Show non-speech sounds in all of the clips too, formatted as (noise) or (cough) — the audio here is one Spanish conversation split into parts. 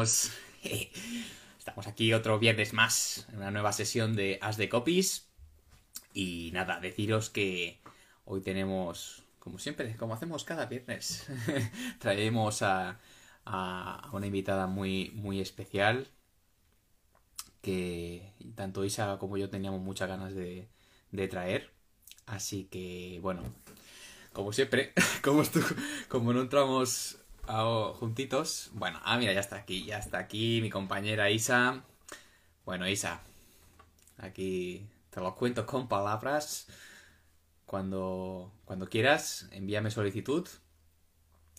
(laughs) estamos. Aquí otro viernes más en una nueva sesión de As de Copies. Y nada, deciros que hoy tenemos, como siempre, como hacemos cada viernes, (laughs) traemos a, a una invitada muy, muy especial que tanto Isa como yo teníamos muchas ganas de, de traer. Así que, bueno, como siempre, (laughs) como no entramos juntitos, bueno, ah, mira, ya está aquí, ya está aquí mi compañera Isa. Bueno, Isa, aquí te lo cuento con palabras. Cuando, cuando quieras, envíame solicitud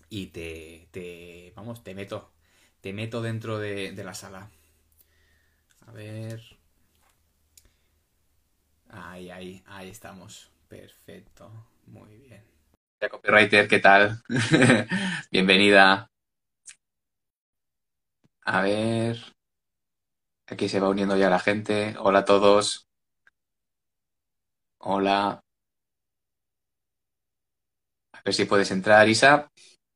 y te, te, vamos, te meto, te meto dentro de, de la sala. A ver. Ahí, ahí, ahí estamos. Perfecto. Muy bien. Copywriter, ¿qué tal? (laughs) Bienvenida. A ver. Aquí se va uniendo ya la gente. Hola a todos. Hola. A ver si puedes entrar, Isa.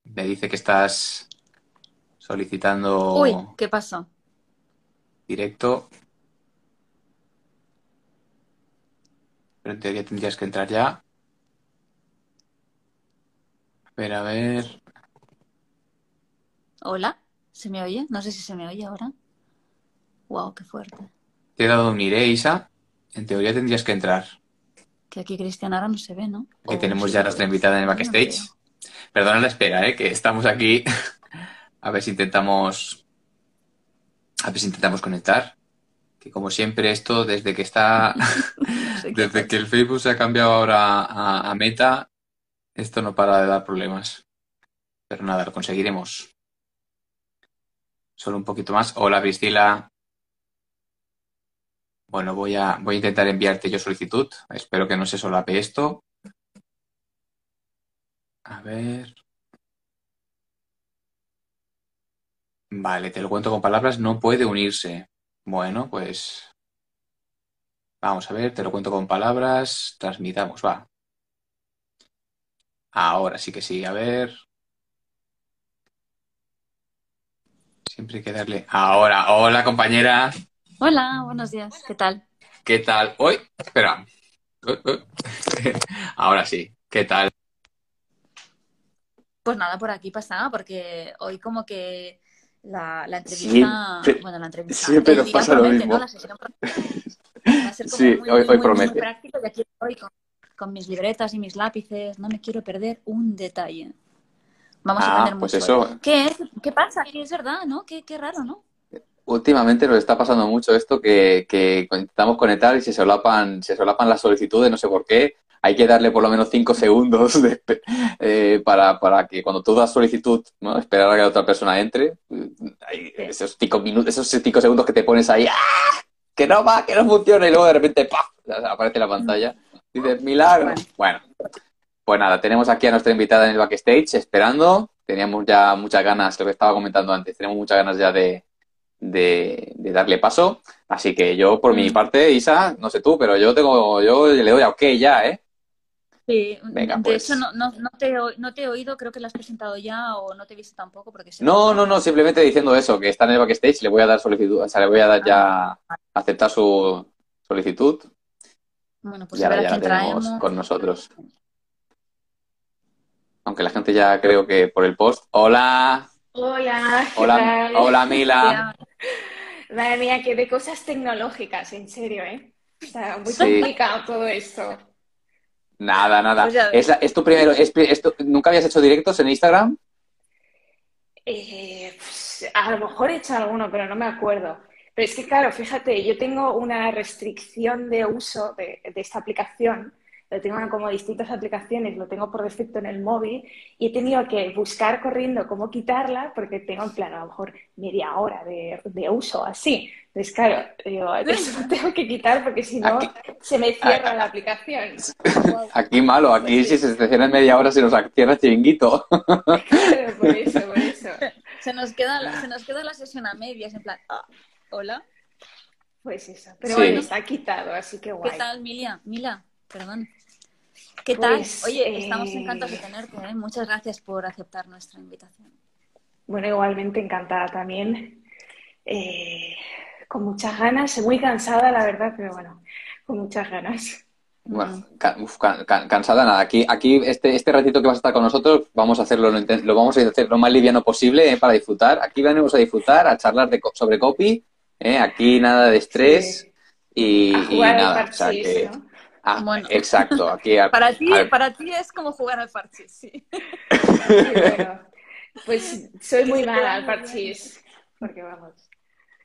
Me dice que estás solicitando. Uy, ¿qué pasó? Directo. Pero en teoría tendrías que entrar ya. A ver, a ver. Hola, ¿se me oye? No sé si se me oye ahora. Wow, qué fuerte. Te he dado un iré, Isa. En teoría tendrías que entrar. Que aquí Cristian ahora no se ve, ¿no? Que tenemos ya nuestra invitada en el backstage. Perdona la espera, ¿eh? que estamos aquí. a ver si intentamos. A ver si intentamos conectar. Que como siempre, esto desde que está. (laughs) desde que el Facebook se ha cambiado ahora a, a Meta, esto no para de dar problemas. Pero nada, lo conseguiremos. Solo un poquito más. Hola, Priscila. Bueno, voy a, voy a intentar enviarte yo solicitud. Espero que no se solape esto. A ver. Vale, te lo cuento con palabras. No puede unirse. Bueno, pues. Vamos a ver, te lo cuento con palabras. Transmitamos, va. Ahora sí que sí, a ver. Siempre hay que darle. Ahora, hola compañera. Hola, buenos días. ¿Qué tal? ¿Qué tal? Hoy, espera. (laughs) Ahora sí, ¿qué tal? Pues nada, por aquí pasaba, porque hoy como que la, la entrevista, Siempre- bueno, la entrevista, siempre nos pasa lo promete, mismo. ¿no? La sesión promete. Va a ser como Sí, muy, hoy- hoy muy, muy promete. práctico y aquí con, con mis libretas y mis lápices, no me quiero perder un detalle. Vamos a Ah, aprender pues mucho. eso. ¿Qué es? ¿Qué pasa? Es verdad, ¿no? Qué, qué raro, ¿no? Últimamente nos está pasando mucho esto que, que intentamos conectar y se solapan, se solapan las solicitudes, no sé por qué. Hay que darle por lo menos cinco segundos de eh, para, para que cuando tú das solicitud, ¿no? Esperar a que la otra persona entre. Hay esos cinco minutos, esos cinco segundos que te pones ahí, ¡ah! Que no va, que no funciona, y luego de repente ¡paf! aparece la pantalla. Dices, milagro. Bueno, pues nada, tenemos aquí a nuestra invitada en el backstage esperando. Teníamos ya muchas ganas, lo que estaba comentando antes, tenemos muchas ganas ya de, de, de darle paso. Así que yo, por mi parte, Isa, no sé tú, pero yo tengo, yo le doy a OK ya, ¿eh? Sí, Venga, de pues. hecho no, no, no te, he oí- no te he oído, creo que lo has presentado ya o no te he visto tampoco porque se No, no, no, simplemente diciendo eso, que está en el backstage, le voy a dar solicitud, o sea, le voy a dar ya aceptar su solicitud Bueno, pues y ahora ya la tenemos traemos. con nosotros. Aunque la gente ya creo que por el post. Hola, Hola, ¿qué hola, Mila. Madre mía, que de cosas tecnológicas, en serio, ¿eh? O sea, muy Sí. complicado todo esto. Nada, nada. Pues. Es, tu primero, es, pri- es tu- ¿nunca habías hecho directos en Instagram? Eh, pues, a lo mejor he hecho alguno, pero no me acuerdo. Pero es que, claro, fíjate, yo tengo una restricción de uso de, de esta aplicación. Lo tengo en como distintas aplicaciones, lo tengo por defecto en el móvil y he tenido que buscar corriendo cómo quitarla porque tengo en plan a lo mejor media hora de, de uso así. Entonces, claro, digo, (laughs) eso lo tengo que quitar porque si no Aquí- se me cierra la aplicación. (laughs) Aquí malo, aquí si se estaciona en media hora se nos cierra el chiringuito. (laughs) Claro, por eso, por eso. Se nos queda la, se nos queda la sesión a medias, en plan, ah, hola, Pues eso. Pero Sí. bueno, está quitado, así que guay. ¿qué tal, Milia? Mila, perdón. ¿Qué tal? Pues, Oye, estamos eh, encantados de tenerte, ¿eh? Muchas gracias por aceptar nuestra invitación. Bueno, igualmente encantada también. eh, con muchas ganas, muy cansada, la verdad, pero bueno, con muchas ganas. Bueno, uf, ca- ca- cansada nada. Aquí, aquí este, este ratito que vas a estar con nosotros, vamos a hacerlo, lo, lo vamos a hacer lo más liviano posible eh, para disfrutar. Aquí venimos a disfrutar, a charlar de, sobre copy. Eh, aquí nada de estrés Sí. y, A y jugar al nada. O sea parchís, que, ¿no? ah, Bueno. exacto. Aquí a- (laughs) Para ti, a para ti es como jugar al parche, sí. Sí, bueno, pues soy muy mala al parchís, porque vamos,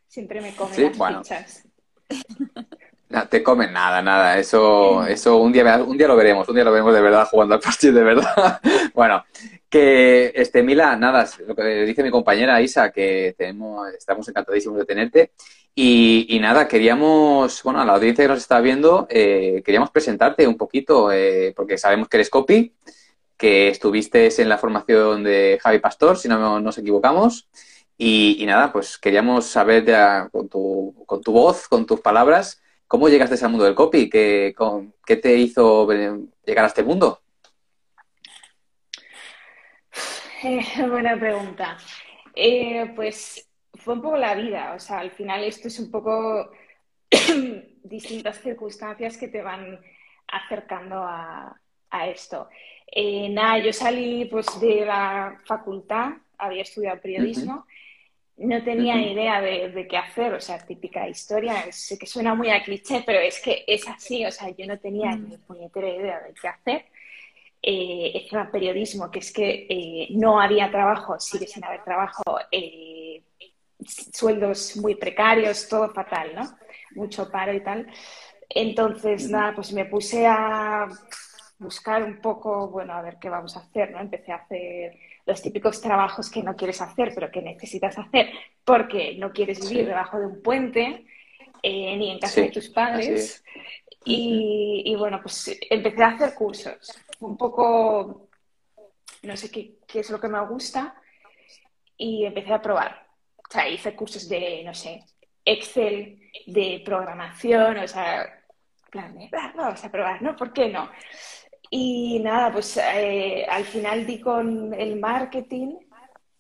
siempre me comen Sí, las bueno. fichas. (laughs) No te comen nada, nada. Eso, eso un día, un día lo veremos, un día lo veremos de verdad jugando al partido de verdad. (laughs) Bueno, que este Mila, nada, lo que dice mi compañera Isa, que tenemos, estamos encantadísimos de tenerte. Y, nada, queríamos, bueno, a la audiencia que nos está viendo, eh, queríamos presentarte un poquito, eh, porque sabemos que eres copy, que estuviste en la formación de Javi Pastor, si no nos equivocamos. Y, nada, pues queríamos saber con tu, con tu voz, con tus palabras, ¿Cómo llegaste al mundo del copy? ¿Qué, con- qué te hizo llegar a este mundo? Eh, (laughs) buena pregunta. Eh, pues fue un poco la vida, o sea, al final esto es un poco (coughs) distintas circunstancias que te van acercando a, a esto. Eh, nada, yo salí pues de la facultad, había estudiado periodismo, no tenía idea de, de qué hacer, o sea, típica historia, sé que suena muy a cliché, pero es que es así, o sea, yo no tenía Mm. ni puñetera idea de qué hacer. Eh, encima periodismo, que es que eh, no había trabajo, sigue sin haber trabajo, eh, sueldos muy precarios, todo fatal, ¿no? Mucho paro y tal. Entonces, nada, pues me puse a buscar un poco, bueno, a ver qué vamos a hacer, ¿no? Empecé a hacer los típicos trabajos que no quieres hacer, pero que necesitas hacer porque no quieres vivir Sí. debajo de un puente, eh, ni en casa Sí, de tus padres. Y, y bueno, pues empecé a hacer cursos. Un poco, no sé qué, es lo que me gusta, y empecé a probar. O sea, hice cursos de, no sé, Excel, de programación, o sea, plan "Ah, vamos a probar, ¿no? ¿Por qué no? Y nada, pues eh, al final di con el marketing,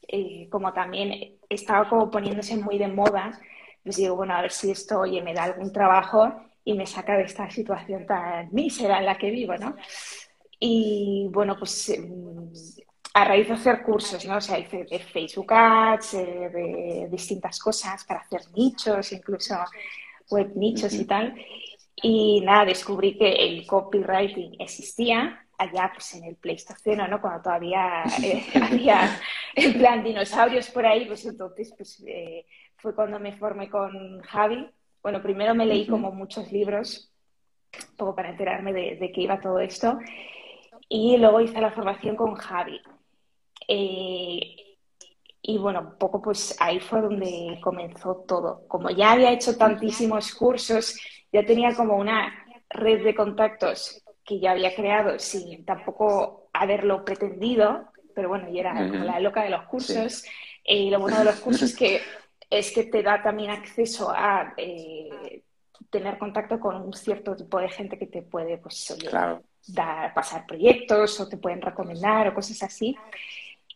eh, como también estaba como poniéndose muy de moda, pues digo, bueno, a ver si esto, oye, me da algún trabajo y me saca de esta situación tan mísera en la que vivo, ¿no? Y bueno, pues mm, a raíz de hacer cursos, ¿no? O sea, hice de Facebook Ads, eh, de distintas cosas para hacer nichos, incluso web nichos y tal. Y nada, descubrí que el copywriting existía allá pues en el Pleistoceno, ¿no? Cuando todavía eh, (laughs) había en plan dinosaurios por ahí, pues entonces pues eh, fue cuando me formé con Javi. Bueno, primero me leí como muchos libros, un poco para enterarme de, de qué iba todo esto. Y luego hice la formación con Javi. Eh, y bueno, un poco pues ahí fue donde comenzó todo. Como ya había hecho tantísimos cursos, ya tenía como una red de contactos que ya había creado sin tampoco haberlo pretendido, pero bueno, yo era como la loca de los cursos. Eh, y lo bueno de los cursos (laughs) que es que te da también acceso a eh, tener contacto con un cierto tipo de gente que te puede, pues, oye, Claro. Dar, pasar proyectos o te pueden recomendar o cosas así.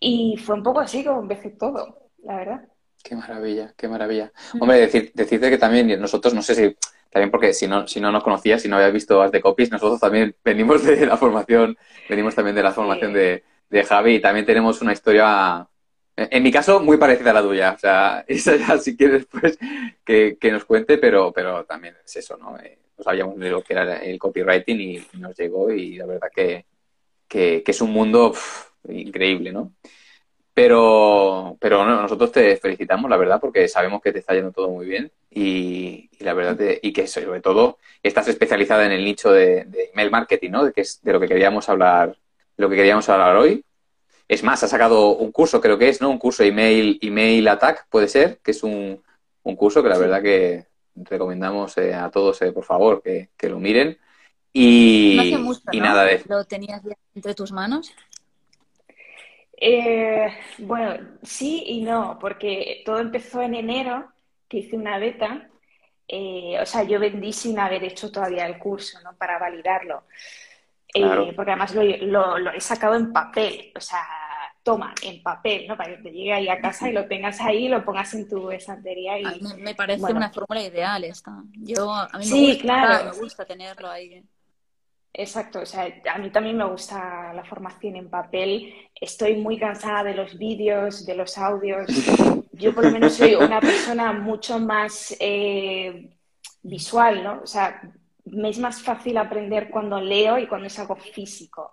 Y fue un poco así como empecé todo, la verdad. Qué maravilla, qué maravilla. Hombre, decir, decirte que también nosotros, no sé si, también porque si no, si no nos conocías, si no habías visto As de Copies, nosotros también venimos de la formación, venimos también de la formación Sí. de, de Javi y también tenemos una historia, en mi caso, muy parecida a la tuya. O sea, (laughs) esa ya si quieres después que, que nos cuente, pero, pero también es eso, ¿no? Eh, no sabíamos de lo que era el copywriting y, y nos llegó y la verdad que, que, que es un mundo uf, increíble, ¿no? Pero, pero no, nosotros te felicitamos, la verdad, porque sabemos que te está yendo todo muy bien y, y la verdad, te- y que sobre todo estás especializada en el nicho de, de email marketing, ¿no? De, que es de lo que queríamos hablar, de lo que queríamos hablar hoy. Es más, has sacado un curso, creo que es, ¿no? Un curso email, email attack, puede ser, que es un, un curso que la verdad que recomendamos eh, a todos, eh, por favor, que, que lo miren. Y, No hace mucho, y ¿no? nada de ¿Lo tenías ya entre tus manos? Eh, bueno, sí y no, porque todo empezó en enero, que hice una beta. Eh, o sea, yo vendí sin haber hecho todavía el curso, ¿no? Para validarlo. Eh, Claro. porque además lo, lo- lo he sacado en papel, o sea, toma, en papel, ¿no? Para que te llegue ahí a casa y lo tengas ahí, lo pongas en tu estantería y... A mí me- me parece bueno. una fórmula ideal esta. Yo, a mí me Sí, gusta, claro. me gusta tenerlo ahí. Exacto, o sea, a mí también me gusta la formación en papel. Estoy muy cansada de los vídeos, de los audios. Yo por lo menos soy una persona mucho más eh, visual, ¿no? O sea, me es más fácil aprender cuando leo y cuando es algo físico.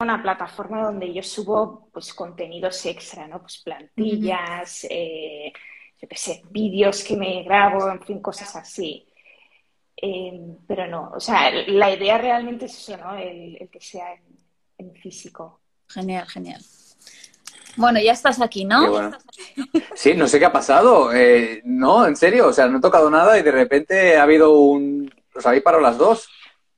Una plataforma donde yo subo pues contenidos extra, ¿no? Pues plantillas, eh, yo qué sé, vídeos que me grabo, en fin, cosas así. Eh, pero no, o sea, la idea realmente es eso, ¿no? El, el que sea en, en físico. Genial, genial. Bueno, ya estás aquí, ¿no? Bueno. (laughs) Sí, no sé qué ha pasado. Eh, no, en serio, o sea, no he tocado nada y de repente ha habido un... ¿Os habéis parado las dos?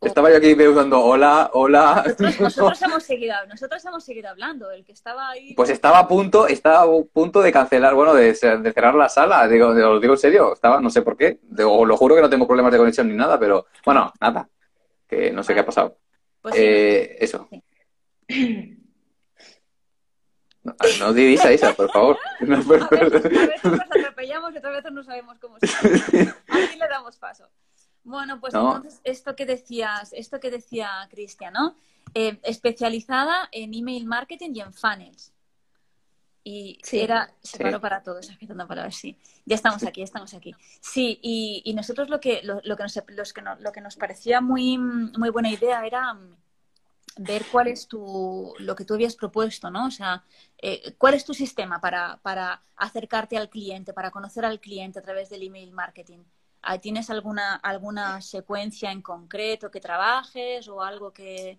Estaba yo aquí dando hola, hola. Nosotros, (laughs) nosotros hemos seguido, nosotros hemos seguido hablando. El que estaba ahí. Pues estaba a punto, estaba a punto de cancelar, bueno, de, de cerrar la sala. Digo, os lo digo en serio, estaba, no sé por qué. Os lo juro que no tengo problemas de conexión ni nada, pero bueno, nada. Que no sé qué ha pasado. Pues sí, Eh, eso. Sí. No, no digáis a Isa, por favor. No, (laughs) A veces, a veces nos atropellamos y otras veces no sabemos cómo se. (laughs) Aquí le damos paso. Bueno, pues No. entonces esto que decías, esto que decía Cristian, ¿no? Eh, especializada en email marketing y en funnels. Y Sí, era, sí. paró para todos, (laughs) agitando palabras, sí. Ya estamos aquí, ya estamos aquí. Sí, y, y nosotros lo que, lo, lo que, nos, los que no- lo que nos parecía muy, muy buena idea era mm, ver cuál es tu, lo que tú habías propuesto, ¿no? O sea, eh, cuál es tu sistema para, para acercarte al cliente, para conocer al cliente a través del email marketing. Ah, ¿Tienes alguna, alguna secuencia en concreto que trabajes o algo que,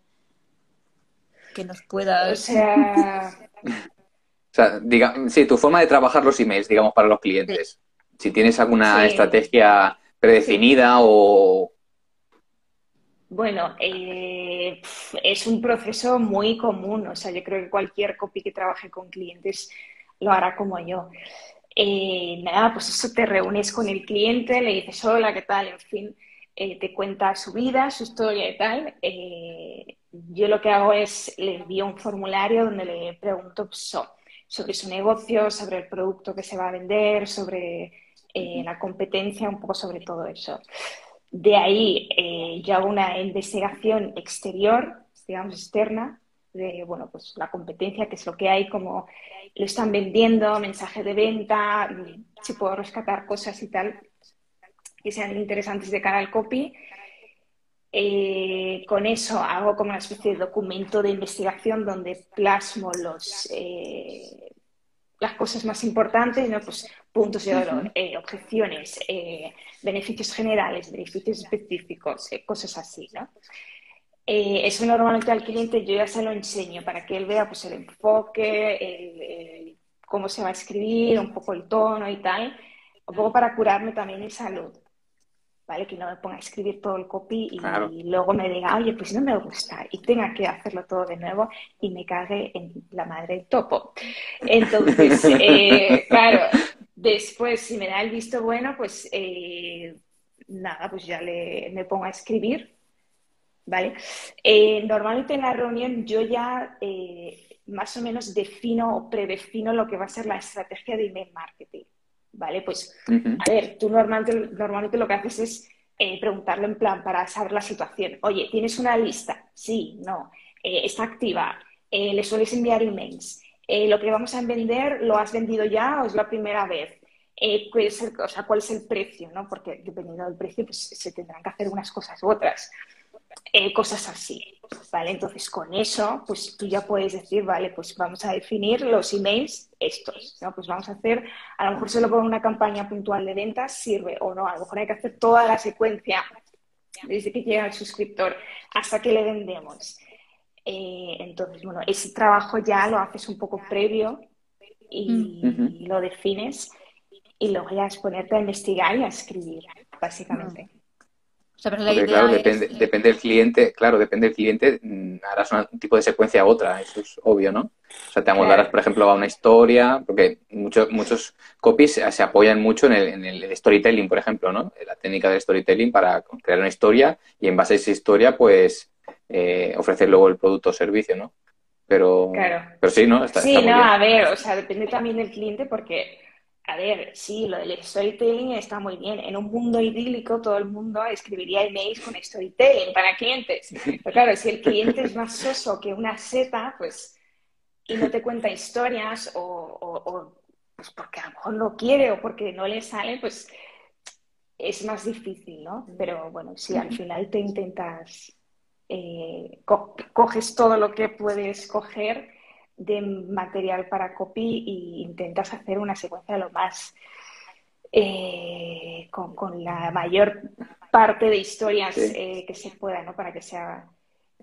que nos O sea, O sea, diga, sí, tu forma de trabajar los emails, digamos, para los clientes. Si tienes alguna Sí. estrategia predefinida o... Bueno, eh, es un proceso muy común, o sea, yo creo que cualquier copy que trabaje con clientes lo hará como yo. Eh, nada, pues eso te reúnes con el cliente, le dices hola, ¿qué tal? En fin, eh, te cuenta su vida, su historia y tal. Eh, yo lo que hago es le envío un formulario donde le pregunto pues, so- sobre su negocio, sobre el producto que se va a vender, sobre la competencia, un poco sobre todo eso. De ahí yo hago una investigación exterior, digamos externa, de bueno, pues la competencia, qué es lo que hay, cómo lo están vendiendo, mensaje de venta, mm, si puedo rescatar cosas y tal que sean interesantes de cara al copy. Eh, con eso hago como una especie de documento de investigación donde plasmo los, eh, las cosas más importantes, ¿no? Pues puntos de dolor, eh, objeciones, beneficios generales, beneficios específicos, cosas así, ¿no? Eh, eso normalmente al cliente yo ya se lo enseño para que él vea pues el enfoque, el- el- cómo se va a escribir, un poco el tono y tal, un poco para curarme también mi salud, ¿vale? Que no me ponga a escribir todo el copy y Claro. luego me diga, oye, pues no me gusta y tenga que hacerlo todo de nuevo y me cague en la madre del topo. Entonces, (laughs) eh, claro, después si me da el visto bueno, pues eh, nada, pues ya le, me pongo a escribir, ¿vale? Eh, normalmente en la reunión yo ya eh, más o menos defino o predefino lo que va a ser la estrategia de email marketing, ¿vale? Pues a ver, tú normalmente, normalmente lo que haces es eh, preguntarle en plan para saber la situación. Oye, ¿tienes una lista? Sí, no. Eh, ¿está activa? eh, le sueles enviar emails. Lo que vamos a vender, ¿lo has vendido ya o es la primera vez? Eh, ¿cuál, es el, o sea, ¿Cuál es el precio? ¿no? Porque dependiendo del precio, pues se tendrán que hacer unas cosas u otras. Eh, cosas así, ¿vale? Entonces, con eso, pues tú ya puedes decir, vale, pues vamos a definir los emails estos, ¿no? Pues vamos a hacer, a lo mejor solo por una campaña puntual de ventas sirve o no, a lo mejor hay que hacer toda la secuencia desde que llega el suscriptor hasta que le vendemos. Eh, entonces, bueno, ese trabajo ya lo haces un poco previo y, lo defines y luego ya es ponerte a investigar y a escribir, básicamente. O sea, pero la Porque, idea claro, es- depende, depende del cliente, claro, depende del cliente, mm, harás un tipo de secuencia a otra, eso es obvio, ¿no? O sea, te amoldarás, por ejemplo, a una historia, porque muchos, muchos copies se apoyan mucho en el, en el storytelling, por ejemplo, ¿no? La técnica del storytelling para crear una historia y en base a esa historia, pues, eh, ofrecer luego el producto o servicio, ¿no? Pero, Claro. pero sí, ¿no? Está, Sí, está no, bien. a ver, o sea, depende también del cliente porque, a ver, sí, lo del storytelling está muy bien. En un mundo idílico todo el mundo escribiría emails con storytelling para clientes. Pero claro, si el cliente es más soso que una seta, pues, y no te cuenta historias o, pues porque a lo mejor no quiere o porque no le sale, pues es más difícil, ¿no? Pero bueno, si al final te intentas, eh, co- coges todo lo que puedes coger de material para copy y intentas hacer una secuencia lo más eh, con, con la mayor parte de historias Sí. eh, que se pueda, ¿no? Para que sea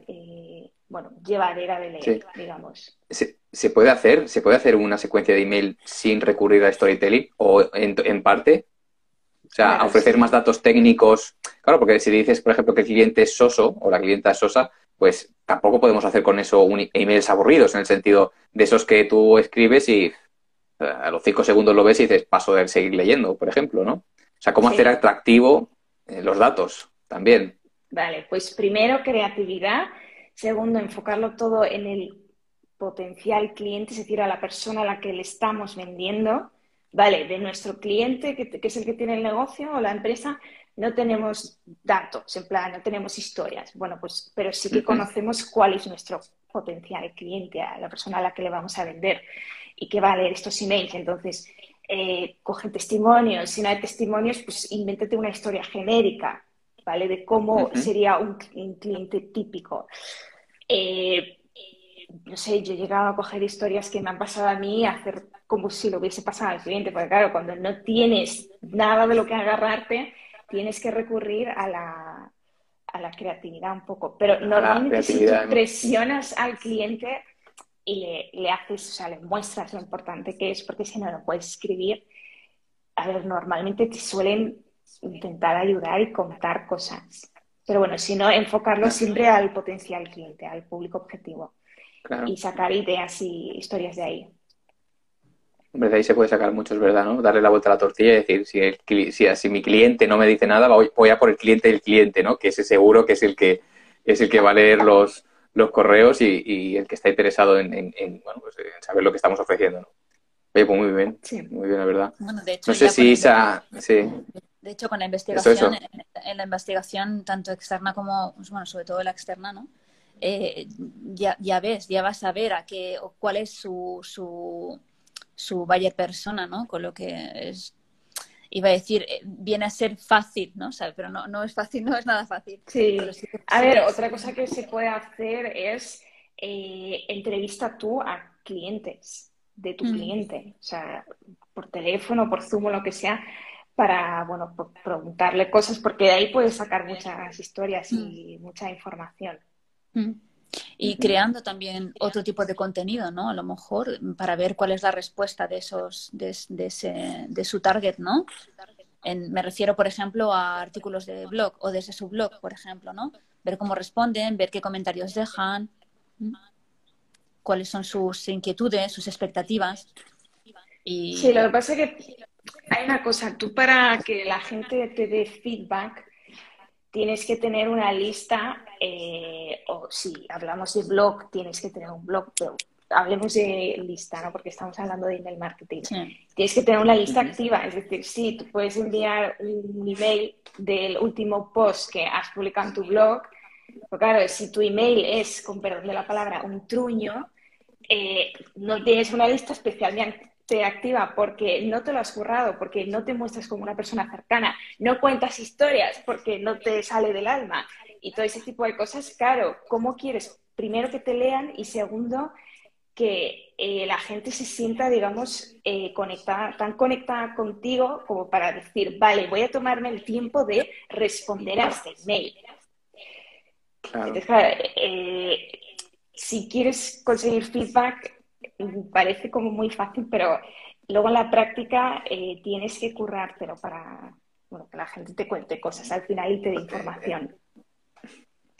eh, bueno, llevadera de leer, Sí. digamos. ¿Se, se puede hacer, se puede hacer una secuencia de email sin recurrir a storytelling o en, en parte? O sea, Claro, ofrecer sí. más datos técnicos. Claro, porque si dices, por ejemplo, que el cliente es soso o la clienta es sosa, pues tampoco podemos hacer con eso un emails aburridos, en el sentido de esos que tú escribes y eh, a los cinco segundos lo ves y dices, paso de seguir leyendo, por ejemplo, ¿no? O sea, cómo Sí. hacer atractivo eh, los datos también. Vale, pues primero creatividad, segundo enfocarlo todo en el potencial cliente, es decir, a la persona a la que le estamos vendiendo. Vale, de nuestro cliente, que, que es el que tiene el negocio o la empresa, no tenemos datos, en plan, no tenemos historias. Bueno, pues, pero sí que conocemos cuál es nuestro potencial cliente, a la persona a la que le vamos a vender y que va a leer estos emails. Entonces, eh, coge testimonios. Si no hay testimonios, pues invéntate una historia genérica, ¿vale? De cómo Ujú. sería un, un cliente típico. Eh, no sé, yo he llegado a coger historias que me han pasado a mí, a hacer como si lo hubiese pasado al cliente, porque claro, cuando no tienes nada de lo que agarrarte, tienes que recurrir a la, a la creatividad un poco. Pero normalmente si tú presionas al cliente y le, le haces, o sea, le muestras lo importante que es, porque si no, no puedes escribir, a ver, normalmente te suelen intentar ayudar y contar cosas. Pero bueno, si no, enfocarlo siempre al potencial cliente, al público objetivo Claro. y sacar ideas y historias de ahí. Hombre, de ahí se puede sacar mucho, es verdad, ¿no? Darle la vuelta a la tortilla y decir, si, el, si, si mi cliente no me dice nada, voy, voy a por el cliente del cliente, ¿no? Que ese seguro que es el que es el que va a leer los, los correos y, y el que está interesado en, en- en, bueno, pues, en saber lo que estamos ofreciendo, ¿no? Oye, pues muy bien, Sí. muy bien, la verdad. Bueno, de hecho, No sé si el- esa... Sí, De hecho, con la investigación, eso. En la investigación tanto externa como, pues, bueno, sobre todo la externa, ¿no? Eh, ya, ya ves, ya vas a ver a qué, o cuál es su, su, su buyer persona, ¿no? Con lo que es, iba a decir, eh, viene a ser fácil, ¿no? O sea, pero no, no es fácil, (laughs) no es nada fácil. Sí. Sí que- A ver, otra cosa que se puede hacer es eh, entrevista tú a clientes de tu Mm. cliente, o sea, por teléfono, por Zoom o lo que sea, para, bueno, por preguntarle cosas, porque de ahí puedes sacar muchas historias y mucha información. Mm. Y creando también otro tipo de contenido, ¿no? A lo mejor mm, para ver cuál es la respuesta de esos, de, de ese, de su target, ¿no? En- me refiero, por ejemplo, a artículos de blog o desde su blog, por ejemplo, ¿no? Ver cómo responden, ver qué comentarios dejan, cuáles son sus inquietudes, sus expectativas. Y Sí, lo que pasa es que hay una cosa, tú para que la gente te dé feedback tienes que tener una lista, eh, o si hablamos de blog, tienes que tener un blog, pero hablemos de lista, ¿no? Porque estamos hablando de email marketing. sí. Tienes que tener una lista activa, es decir, sí, tú puedes enviar un email del último post que has publicado en tu blog, pero claro, si tu email es, con perdón de la palabra, un truño, eh, no tienes una lista especialmente activa porque no te lo has currado, porque no te muestras como una persona cercana, no cuentas historias porque no te sale del alma y todo ese tipo de cosas, claro, ¿cómo quieres? Primero que te lean y segundo que eh, la gente se sienta, digamos, eh, conectada, tan conectada contigo como para decir, vale, voy a tomarme el tiempo de responder a este mail. Entonces, claro, eh, si quieres conseguir feedback, parece como muy fácil, pero luego en la práctica tienes que currártelo para bueno, que la gente te cuente cosas al final y te dé información.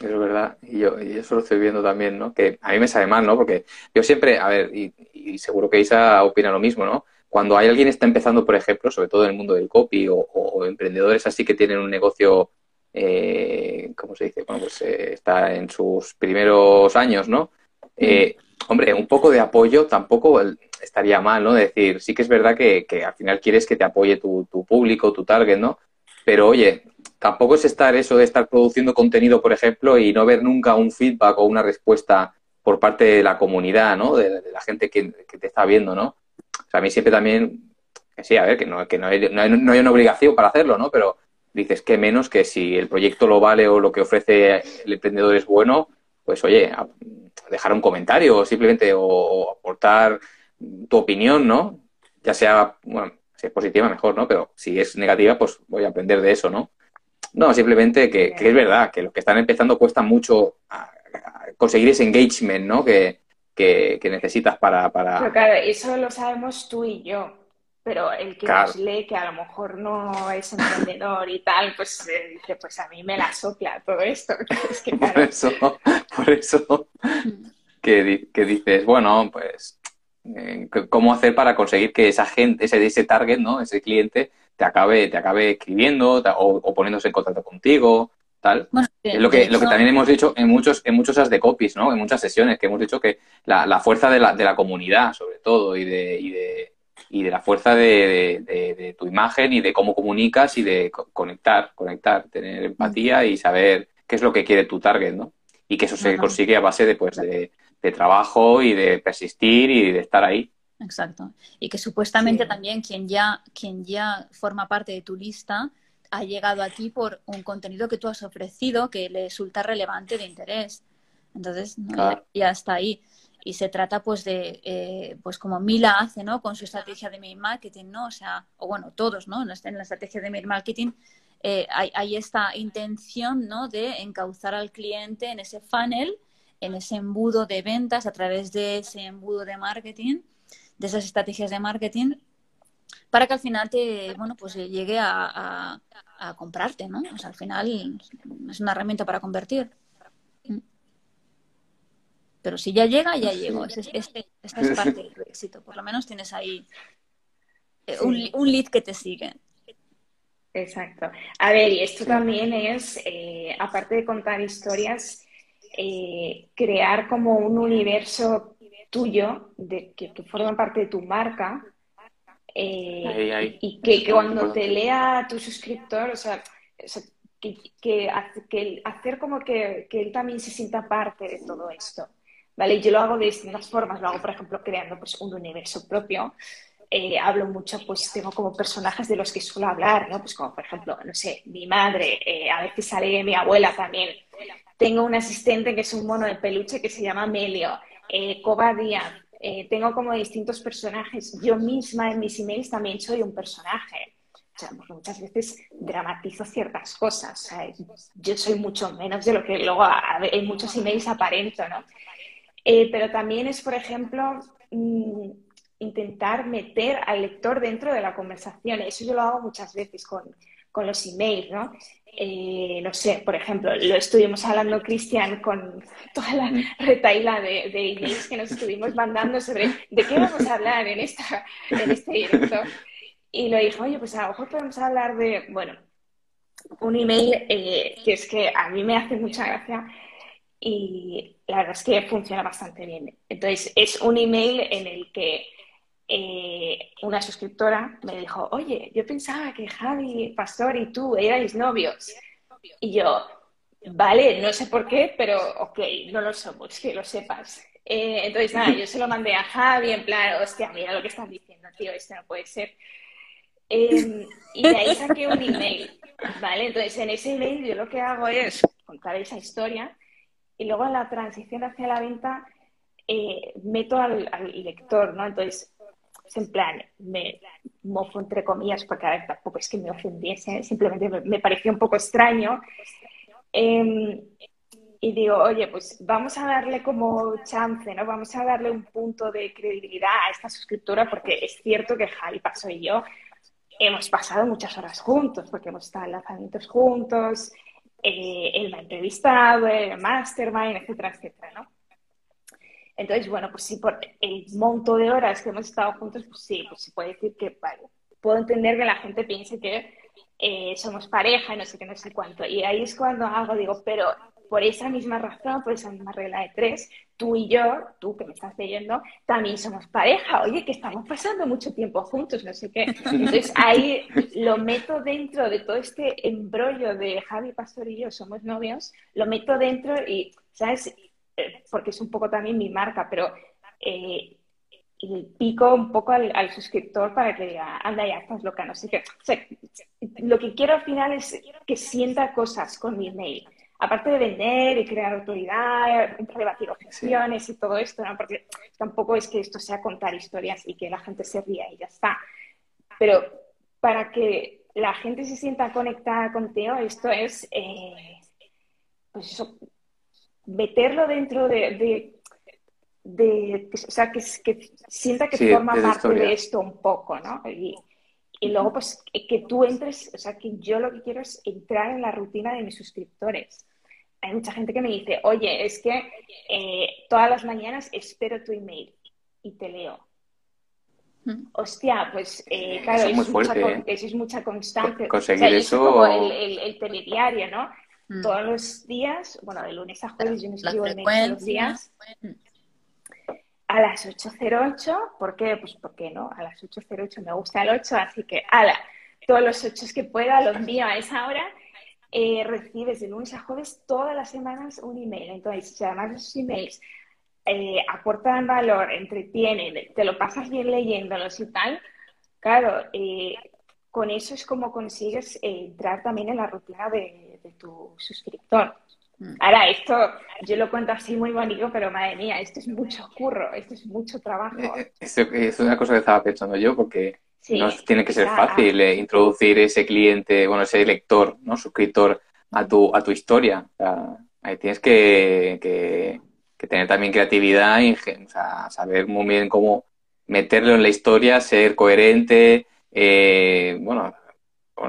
Es verdad, y yo y eso lo estoy viendo también, ¿no? Que a mí me sabe mal, ¿no? Porque yo siempre, a ver, y, seguro que Isa opina lo mismo, ¿no? Cuando hay alguien que está empezando, por ejemplo, sobre todo en el mundo del copy o, emprendedores así que tienen un negocio, eh, ¿cómo se dice? Bueno, pues eh, está en sus primeros años, ¿no? Eh, hombre, un poco de apoyo tampoco estaría mal, ¿no? decir, sí que es verdad que, al final quieres que te apoye tu, público, tu target, ¿no? Pero oye, tampoco es estar eso de estar produciendo contenido, por ejemplo, y no ver nunca un feedback o una respuesta por parte de la comunidad, ¿no? De, la gente que, te está viendo, ¿no? O sea, a mí siempre también, que sí, a ver, que no, que no hay, no, hay, no hay una obligación para hacerlo, ¿no? Pero dices que menos que si el proyecto lo vale o lo que ofrece el emprendedor es bueno, pues oye, dejar un comentario o simplemente o, aportar tu opinión, ¿no? Ya sea, bueno, si es positiva, mejor, ¿no? Pero si es negativa, pues voy a aprender de eso, ¿no? No, simplemente que, es verdad, que los que están empezando cuesta mucho conseguir ese engagement, ¿no? Que, necesitas para, para... Pero claro, eso lo sabemos tú y yo pero el que nos lee, que a lo mejor no es emprendedor y tal, pues eh, dice, pues a mí me la sopla todo esto. (laughs) Por eso, por eso que, dices, bueno, pues, eh, ¿cómo hacer para conseguir que esa gente, ese, ese target, ¿no? Ese cliente te acabe, te acabe escribiendo o, poniéndose en contacto contigo, tal. es lo que, lo que también hemos dicho en muchos, en muchos as de copies, ¿no? En muchas sesiones, que hemos dicho que la, la fuerza de la, de la comunidad, sobre todo, y de, y de y de la fuerza de, tu imagen y de cómo comunicas y de conectar, conectar, tener empatía y saber qué es lo que quiere tu target, ¿no? Y que eso se consigue a base de, pues, de, trabajo y de persistir y de estar ahí. Exacto. Y que supuestamente también quien ya, quien ya forma parte de tu lista ha llegado a ti por un contenido que tú has ofrecido que le resulta relevante de interés. Entonces, ya, está ahí y se trata pues de, eh, pues como Mila hace, ¿no? Con su estrategia de mail marketing, ¿no? O sea, o bueno, todos, ¿no? En la estrategia de mail marketing eh, hay, esta intención, ¿no? De encauzar al cliente en ese funnel, en ese embudo de ventas a través de ese embudo de marketing, de esas estrategias de marketing, para que al final te, bueno, pues llegue a, a comprarte, ¿no? O sea, al final es una herramienta para convertir. Pero si ya llega, ya llegó. Este, esta es parte del éxito. Por lo menos tienes ahí eh, un, un, lead que te sigue. Exacto. A ver, y esto también es, eh, aparte de contar historias, eh, crear como un universo tuyo de, que, que forma parte de tu marca y que, cuando te lea tu suscriptor, o sea, que, que, hacer como que, que él también se sienta parte de todo esto. ¿vale? Yo lo hago de distintas formas, lo hago, por ejemplo, creando pues, un universo propio. Eh, hablo mucho, pues tengo como personajes de los que suelo hablar, ¿no? Pues como, por ejemplo, no sé, mi madre, eh, a veces sale mi abuela también. Tengo un asistente que es un mono de peluche que se llama Melio, eh. Eh, tengo como distintos personajes. Yo misma en mis emails también soy un personaje. O sea, muchas veces dramatizo ciertas cosas. yo soy mucho menos de lo que luego en muchos emails aparento, ¿no? Eh, pero también es, por ejemplo, mm, intentar meter al lector dentro de la conversación. Eso yo lo hago muchas veces con, los emails, ¿no? Eh, no sé, por ejemplo, lo estuvimos hablando, Cristian, con toda la retaila de, de, emails que nos estuvimos mandando sobre de qué vamos a hablar en, esta, en este directo. Y lo dijo, oye, pues a lo mejor podemos hablar de, bueno, un email eh, que es que a mí me hace mucha gracia y la verdad es que funciona bastante bien. Entonces, es un email en el que eh, una suscriptora me dijo, oye, yo pensaba que Javi, Pastor y tú erais novios. Y yo, vale, no sé por qué, pero ok, no lo somos, que lo sepas. Eh, entonces, nada, yo se lo mandé a Javi en plan, hostia, mira lo que estás diciendo, tío, esto no puede ser. Em, y de ahí saqué un email, ¿vale? Entonces, en ese email yo lo que hago es contar esa historia y luego en la transición hacia la venta eh, meto al, lector, ¿no? Entonces, en plan, me mofo entre comillas, porque a ver, tampoco es que me ofendiese, simplemente me, pareció un poco extraño. Em, y digo, oye, pues vamos a darle como chance, ¿no? Vamos a darle un punto de credibilidad a esta suscriptora, porque es cierto que Javi Paso y yo hemos pasado muchas horas juntos, porque hemos estado en lanzamientos juntos, eh, él me ha entrevistado, el mastermind, etcétera, etcétera, ¿no? Entonces, bueno, pues sí, por el monto de horas que hemos estado juntos, pues sí, pues se puede decir que, vale, puedo entender que la gente piense que eh, somos pareja no sé qué, no sé cuánto. Y ahí es cuando hago, digo, pero por esa misma razón, por esa misma regla de tres, tú y yo, tú que me estás leyendo, también somos pareja. Oye, que estamos pasando mucho tiempo juntos, no sé qué. Entonces ahí lo meto dentro de todo este embrollo de Javi Pastor y yo somos novios, lo meto dentro y, ¿sabes? Eh, porque es un poco también mi marca, pero eh, pico un poco al, suscriptor para que diga, anda ya, estás loca, no sé qué. Lo que quiero al final es que sienta cosas con mi email aparte de vender y crear autoridad, rebatir objeciones y todo esto, porque tampoco es que esto sea contar historias y que la gente se ría y ya está. Pero para que la gente se sienta conectada con Teo, esto es, eh, pues eso, meterlo dentro de, de, o sea, que, que sienta que forma parte de esto un poco, ¿no? Y, y luego, pues, que tú entres, o sea, que yo lo que quiero es entrar en la rutina de mis suscriptores hay mucha gente que me dice, oye, es que eh, todas las mañanas espero tu email y te leo. Mm. Hostia, pues eh, claro, eso es, mucha, ¿eh? eso es mucha constancia. Conseguir eso. Es como el, telediario, ¿no? Mm. Todos los días, bueno, de lunes a jueves yo me escribo el todos los días. Mm. A las 8.08, ¿por qué? Pues porque no, a las 8.08 me gusta el 8, así que, ala, todos los 8 que pueda los envío a esa hora eh, recibes de lunes a jueves todas las semanas un email. Entonces, si además esos emails eh, aportan valor, entretienen, te lo pasas bien leyéndolos y tal, claro, eh, con eso es como consigues entrar también en la rutina de, tu suscriptor. Mm. Ahora, esto yo lo cuento así muy bonito, pero madre mía, esto es mucho curro, esto es mucho trabajo. Esto es una cosa que estaba pensando yo, porque no tiene que ser fácil eh, introducir ese cliente, bueno, ese lector, ¿no? Suscriptor a tu, a tu historia. ahí tienes que, tener también creatividad y saber muy bien cómo meterlo en la historia, ser coherente, eh, bueno,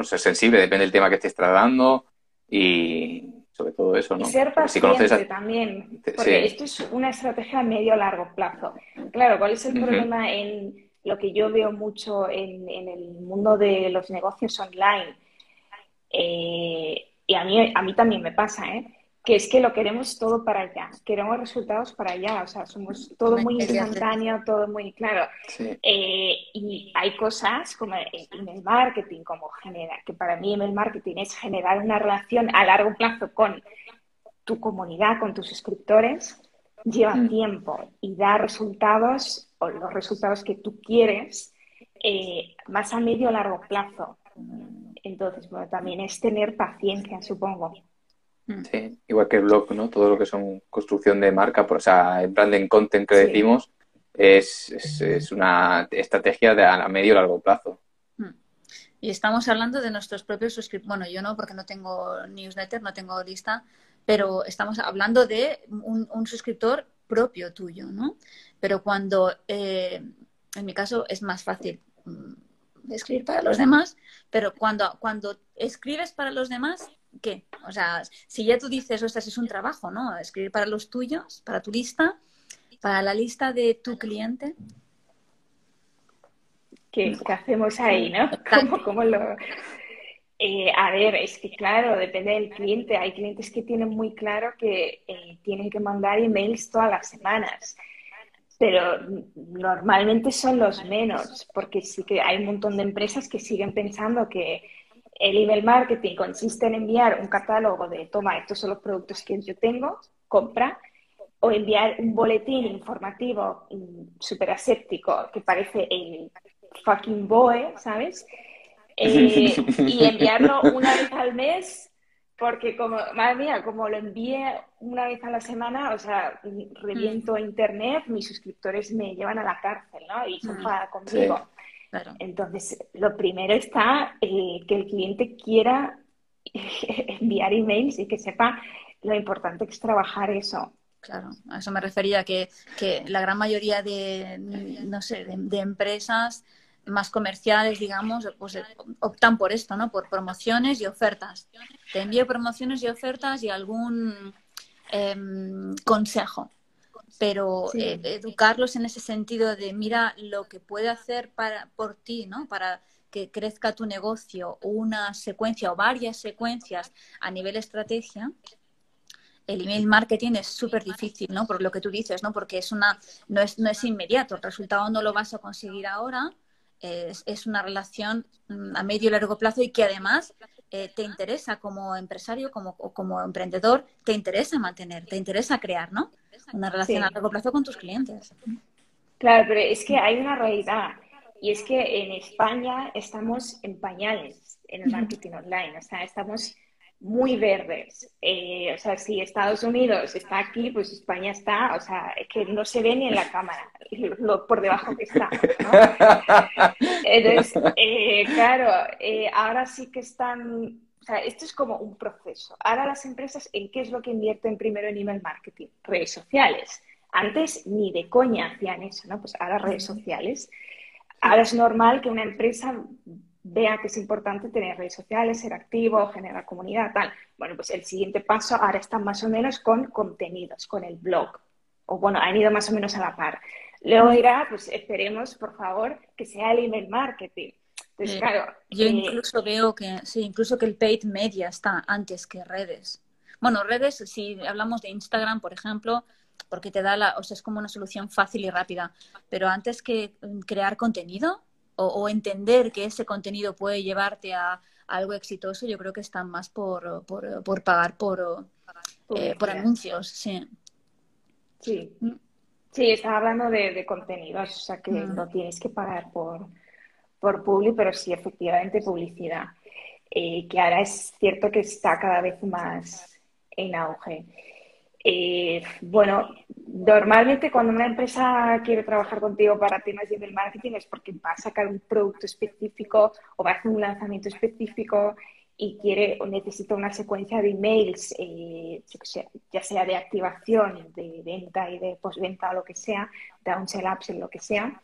ser sensible, depende del tema que estés tratando y sobre todo eso, ¿no? Y ser paciente también, porque esto es una estrategia a medio largo plazo. Claro, ¿cuál es el problema en lo que yo veo mucho en, el mundo de los negocios online, eh, y a mí, a mí también me pasa, ¿eh? Que es que lo queremos todo para allá, queremos resultados para allá, o sea, somos todo muy instantáneo, todo muy claro. Eh, y hay cosas como email marketing, como genera, que para mí email marketing es generar una relación a largo plazo con tu comunidad, con tus suscriptores, lleva mm. tiempo y da resultados o los resultados que tú quieres eh, más a medio o largo plazo. Entonces, bueno, también es tener paciencia, supongo. Mm. Sí, igual que el blog, ¿no? Todo lo que son construcción de marca, o sea, el branding content que decimos, es, es, una estrategia de a medio o largo plazo. Mm. Y estamos hablando de nuestros propios suscriptores. Bueno, yo no, porque no tengo newsletter, no tengo lista, pero estamos hablando de un, un suscriptor propio tuyo, ¿no? Pero cuando, eh, en mi caso, es más fácil mm, escribir para los demás, pero cuando, cuando escribes para los demás, ¿qué? O sea, si ya tú dices, ostras, es un trabajo, ¿no? Escribir para los tuyos, para tu lista, para la lista de tu cliente. ¿Qué, hacemos ahí, no? ¿Cómo, lo...? Eh, a ver, es que claro, depende del cliente. Hay clientes que tienen muy claro que eh, tienen que mandar emails todas las semanas, pero normalmente son los menos, porque sí que hay un montón de empresas que siguen pensando que el email marketing consiste en enviar un catálogo de, toma, estos son los productos que yo tengo, compra, o enviar un boletín informativo súper aséptico que parece el fucking BOE, ¿sabes? (laughs) Eh, y enviarlo una vez al mes, porque como, madre mía, como lo envíe una vez a la semana, o sea, reviento mm. internet, mis suscriptores me llevan a la cárcel, ¿no? Y se mm. enfada Entonces, lo primero está eh, que el cliente quiera (laughs) enviar emails y que sepa lo importante que es trabajar eso. Claro, a eso me refería, que, que la gran mayoría de, no sé, de, empresas más comerciales, digamos, pues eh, optan por esto, ¿no? Por promociones y ofertas. Te envío promociones y ofertas y algún em, consejo. Pero eh, educarlos en ese sentido de mira lo que puede hacer para, por ti, ¿no? Para que crezca tu negocio, una secuencia o varias secuencias a nivel estrategia, el email marketing es súper difícil, ¿no? Por lo que tú dices, ¿no? Porque es una, no es, no es inmediato, el resultado no lo vas a conseguir ahora, es, es una relación mm, a medio y largo plazo y que además eh, te interesa como empresario como, o como emprendedor, te interesa mantener, te interesa crear, ¿no? Una relación a largo plazo con tus clientes. Claro, pero es que hay una realidad y es que en España estamos en pañales en el marketing online, o sea, estamos muy verdes. Eh, o sea, si Estados Unidos está aquí, pues España está, o sea, es que no se ve ni en la cámara lo, por debajo que está. (laughs) Entonces, eh, claro, eh, ahora sí que están, sea, esto es como un proceso. Ahora las empresas, ¿en qué es lo que invierten primero en email marketing? Redes sociales. Antes ni de coña hacían eso, ¿no? Pues ahora redes sociales. Ahora es normal que una empresa vea que es importante tener redes sociales, ser activo, generar comunidad, tal. Bueno, pues el siguiente paso ahora está más o menos con contenidos, con el blog. O bueno, han ido más o menos a la par. Luego dirá, pues esperemos, por favor, que sea el email marketing. Entonces, claro. Yo eh, incluso veo que, sí, incluso que el paid media está antes que redes. Bueno, redes, si hablamos de Instagram, por ejemplo, porque te da la, o sea, es como una solución fácil y rápida. Pero antes que crear contenido, o, entender que ese contenido puede llevarte a, algo exitoso, yo creo que están más por, por, por pagar por, eh, por anuncios, sí. Sí, mm. sí estaba hablando de, contenidos, o sea que mm. no tienes que pagar por, por publi, pero sí efectivamente publicidad, eh, que ahora es cierto que está cada vez más en auge. Eh, bueno, normalmente cuando una empresa quiere trabajar contigo para temas de email marketing es porque va a sacar un producto específico o va a hacer un lanzamiento específico y quiere o necesita una secuencia de emails, eh, ya sea de activación, de venta y de postventa o lo que sea, downsell, upsell, lo que sea,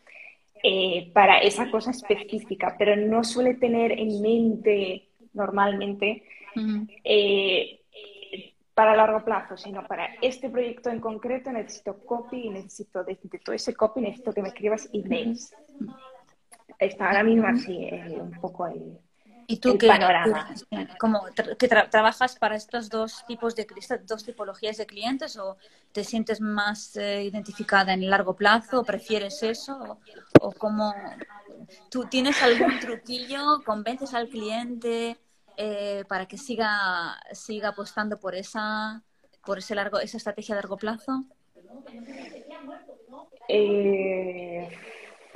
eh, para esa cosa específica, pero no suele tener en mente normalmente para largo plazo, sino para este proyecto en concreto necesito copy y necesito de, todo ese copy necesito que me escribas emails. Está ahora mismo así eh, un poco el, ¿Y tú qué, panorama. como que trabajas para estos dos tipos de dos tipologías de clientes o te sientes más eh, identificada en el largo plazo o prefieres eso o, o cómo tú tienes algún truquillo convences al cliente eh, para que siga, siga apostando por esa, por ese largo, esa estrategia a largo plazo? Eh,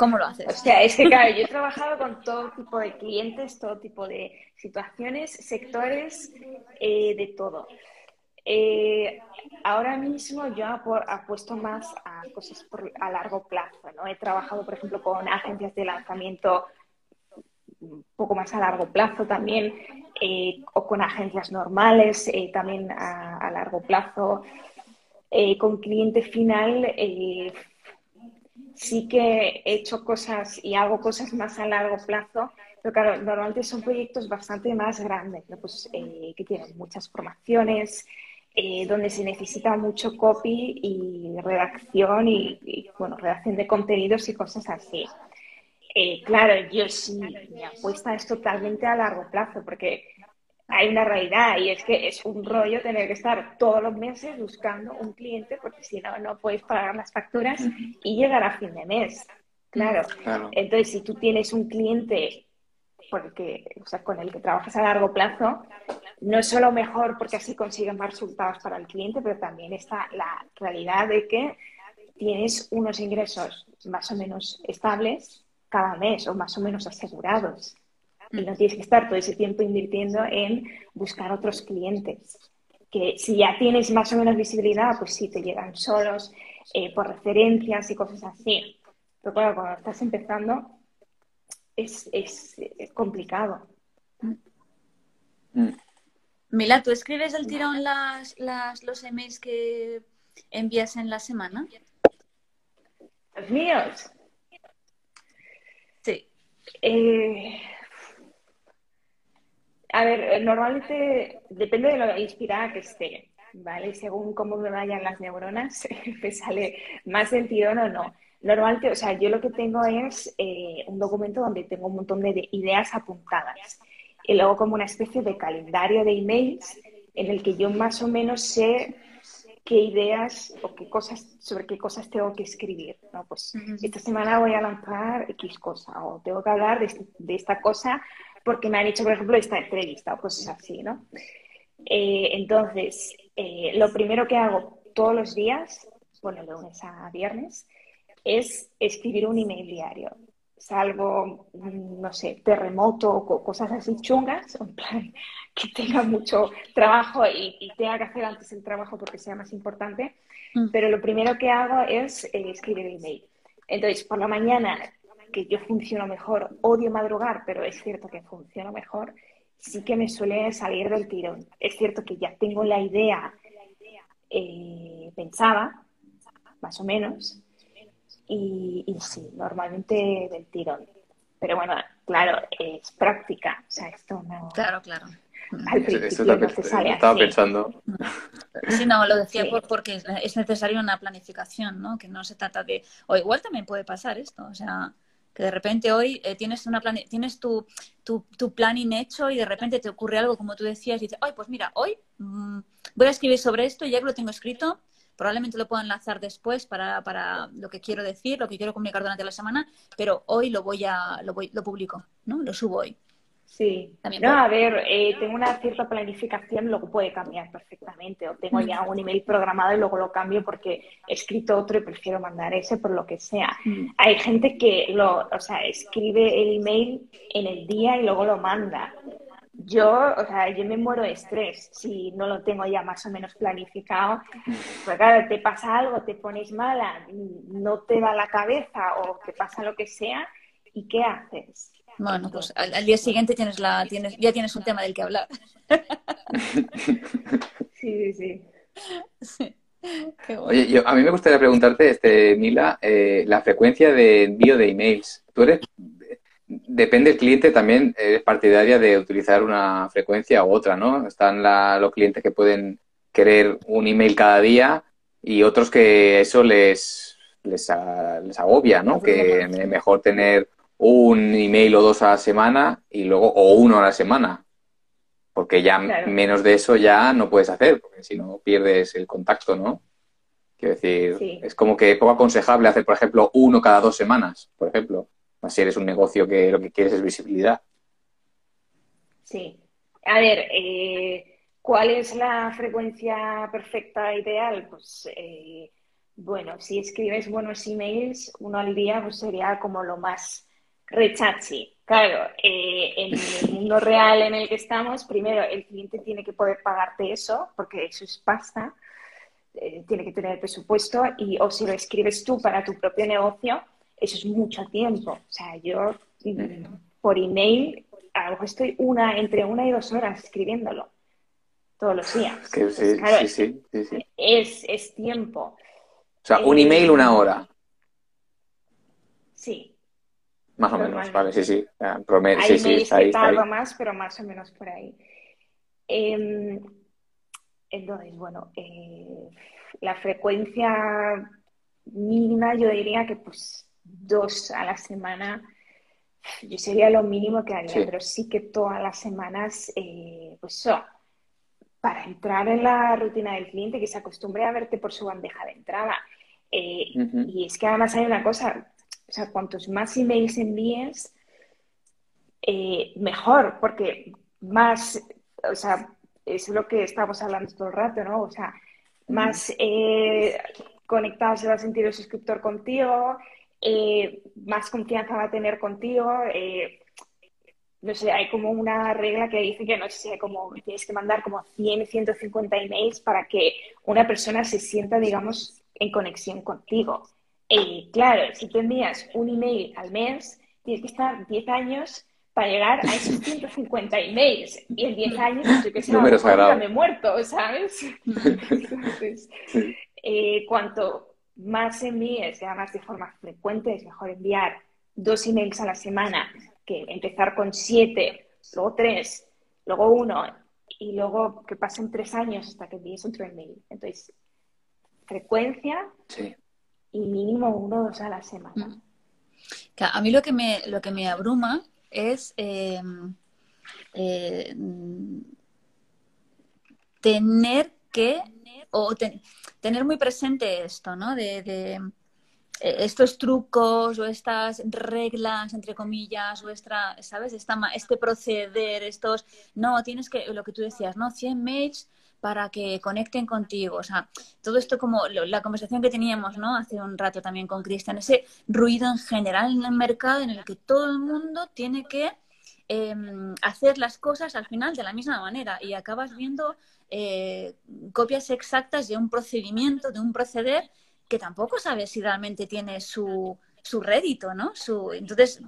¿Cómo lo haces? O sea, es que claro, yo he trabajado con todo tipo de clientes, todo tipo de situaciones, sectores, eh, de todo. ahora mismo yo apuesto más a cosas a largo plazo. He trabajado, por ejemplo, con agencias de lanzamiento un poco más a largo plazo también, eh, o con agencias normales eh, también a, largo plazo. Eh, con cliente final sí que he hecho cosas y hago cosas más a largo plazo, pero claro, normalmente son proyectos bastante más grandes, pues, que tienen muchas formaciones, donde se necesita mucho copy y redacción y, bueno, redacción de contenidos y cosas así. Eh, claro, yo sí, mi apuesta es totalmente a largo plazo, porque hay una realidad y es que es un rollo tener que estar todos los meses buscando un cliente, porque si no, no puedes pagar las facturas y llegar a fin de mes. Claro. Entonces, si tú tienes un cliente porque, o sea, con el que trabajas a largo plazo, no solo mejor porque así consiguen más resultados para el cliente, pero también está la realidad de que tienes unos ingresos más o menos estables cada mes o más o menos asegurados. Y no tienes que estar todo ese tiempo invirtiendo en buscar otros clientes. Que si ya tienes más o menos visibilidad, pues sí, te llegan solos, eh, por referencias y cosas así. Pero claro, cuando estás empezando es, es, complicado. Mm. Mila, ¿tú escribes el tirón las, las, los emails que envías en la semana? ¿Los míos? Sí. Eh, a ver, normalmente depende de lo inspirada que esté, ¿vale? Según cómo me vayan las neuronas, me (laughs) sale más sentido o no. Normalmente, o sea, yo lo que tengo es eh, un documento donde tengo un montón de ideas apuntadas y luego como una especie de calendario de emails en el que yo más o menos sé qué ideas o qué cosas, sobre qué cosas tengo que escribir, ¿no? Pues esta semana voy a lanzar X cosa o tengo que hablar de, este, de esta cosa porque me han hecho, por ejemplo, esta entrevista o cosas así, ¿no? Eh, entonces, eh, lo primero que hago todos los días, bueno, de lunes a viernes, es escribir un email diario. Salvo, mm, no sé, terremoto o cosas así chungas, en plan (laughs) que tenga mucho trabajo y, tenga que hacer antes el trabajo porque sea más importante. Mm. Pero lo primero que hago es eh, escribir el email. Entonces, por la mañana que yo funciono mejor, odio madrugar, pero es cierto que funciono mejor, sí que me suele salir del tirón. Es cierto que ya tengo la idea eh, pensada, más o menos, y, sí, normalmente del tirón. Pero bueno, claro, es práctica, o sea, esto no... Claro, claro. Al principio no te sale estaba pensando. Sí, no, lo decía porque es necesario una planificación, ¿no? Que no se trata de... O igual también puede pasar esto, o sea, que de repente hoy eh, tienes, una plan tienes tu, tu, tu, planning hecho y de repente te ocurre algo como tú decías y dices, ay, pues mira, hoy mm, voy a escribir sobre esto ya que lo tengo escrito, probablemente lo puedo enlazar después para, para, lo que quiero decir, lo que quiero comunicar durante la semana, pero hoy lo voy a, lo, voy, lo publico, ¿no? Lo subo hoy. Sí. no, a ver, eh, tengo una cierta planificación, luego puede cambiar perfectamente. O tengo ya un email programado y luego lo cambio porque he escrito otro y prefiero mandar ese por lo que sea. Mm. Hay gente que lo, o sea, escribe el email en el día y luego lo manda. Yo, o sea, yo me muero de estrés si no lo tengo ya más o menos planificado. Pues claro, te pasa algo, te pones mala, no te da la cabeza o te pasa lo que sea, ¿y qué haces? Bueno, pues al, día siguiente tienes la, tienes, ya tienes un tema del que hablar. (laughs) Sí, sí, sí. Oye, yo, a mí me gustaría preguntarte, este, Mila, eh, la frecuencia de envío de emails. Tú eres, depende del cliente también, eres partidaria de utilizar una frecuencia u otra, ¿no? Están los clientes que pueden querer un email cada día y otros que eso les, les, les agobia, ¿no? Que es mejor tener un email o dos a la semana y luego, o uno a la semana. Porque ya menos de eso ya no puedes hacer, porque si no pierdes el contacto, ¿no? Quiero decir, es como que poco aconsejable hacer, por ejemplo, uno cada dos semanas, por ejemplo. Si eres un negocio que lo que quieres es visibilidad. Sí. A ver, eh, ¿cuál es la frecuencia perfecta ideal? Pues, eh, bueno, si escribes buenos emails, uno al día, pues sería como lo más Rechachi. Claro, eh, en el mundo real en el que estamos, primero el cliente tiene que poder pagarte eso, porque eso es pasta, eh, tiene que tener presupuesto, y o si lo escribes tú para tu propio negocio, eso es mucho tiempo. O sea, yo por email, a lo mejor estoy una, entre una y dos horas escribiéndolo todos los días. sí, sí, sí, Es, es tiempo. O sea, un email eh, una hora. Sí, más o menos, vale, sí, sí. Promedio, ahí sí, sí, ahí, más, pero más o menos por ahí. Em, entonces, bueno, eh, la frecuencia mínima yo diría que pues dos a la semana yo sería lo mínimo que haría, pero sí que todas las semanas, eh, pues eso, para entrar en la rutina del cliente, que se acostumbre a verte por su bandeja de entrada. Eh, y es que además hay una cosa, o sea, cuantos más emails envíes, eh, mejor, porque más, o sea, es lo que estamos hablando todo el rato, ¿no? O sea, más eh, conectado se va a sentir el suscriptor contigo, eh, más confianza va a tener contigo. Eh, no sé, hay como una regla que dice que no sé, como tienes que mandar como 100, 150 emails para que una persona se sienta, digamos, en conexión contigo. Y claro, si tú envías un email al mes, tienes que estar 10 años para llegar a esos (laughs) 150 emails. Y en 10 años, yo que sé, me he muerto, ¿sabes? (laughs) Entonces, eh, cuanto más envíes, además de forma frecuente, es mejor enviar dos emails a la semana que empezar con siete, luego tres, luego uno, y luego que pasen tres años hasta que envíes otro email. Entonces, frecuencia y mínimo uno o dos a la semana. Mm. A mí lo que me, lo que me abruma es eh, tener que, o tener muy presente esto, ¿no? De, de, eh, estos trucos o estas reglas, entre comillas, o esta, ¿sabes? Esta, este proceder, estos, no, tienes que, lo que tú decías, ¿no? 100 mails para que conecten contigo. O sea, todo esto como la conversación que teníamos ¿no? hace un rato también con Cristian, ese ruido en general en el mercado en el que todo el mundo tiene que em, hacer las cosas al final de la misma manera y acabas viendo eh, copias exactas de un procedimiento, de un proceder que tampoco sabes si realmente tiene su, su rédito, ¿no? Su, entonces,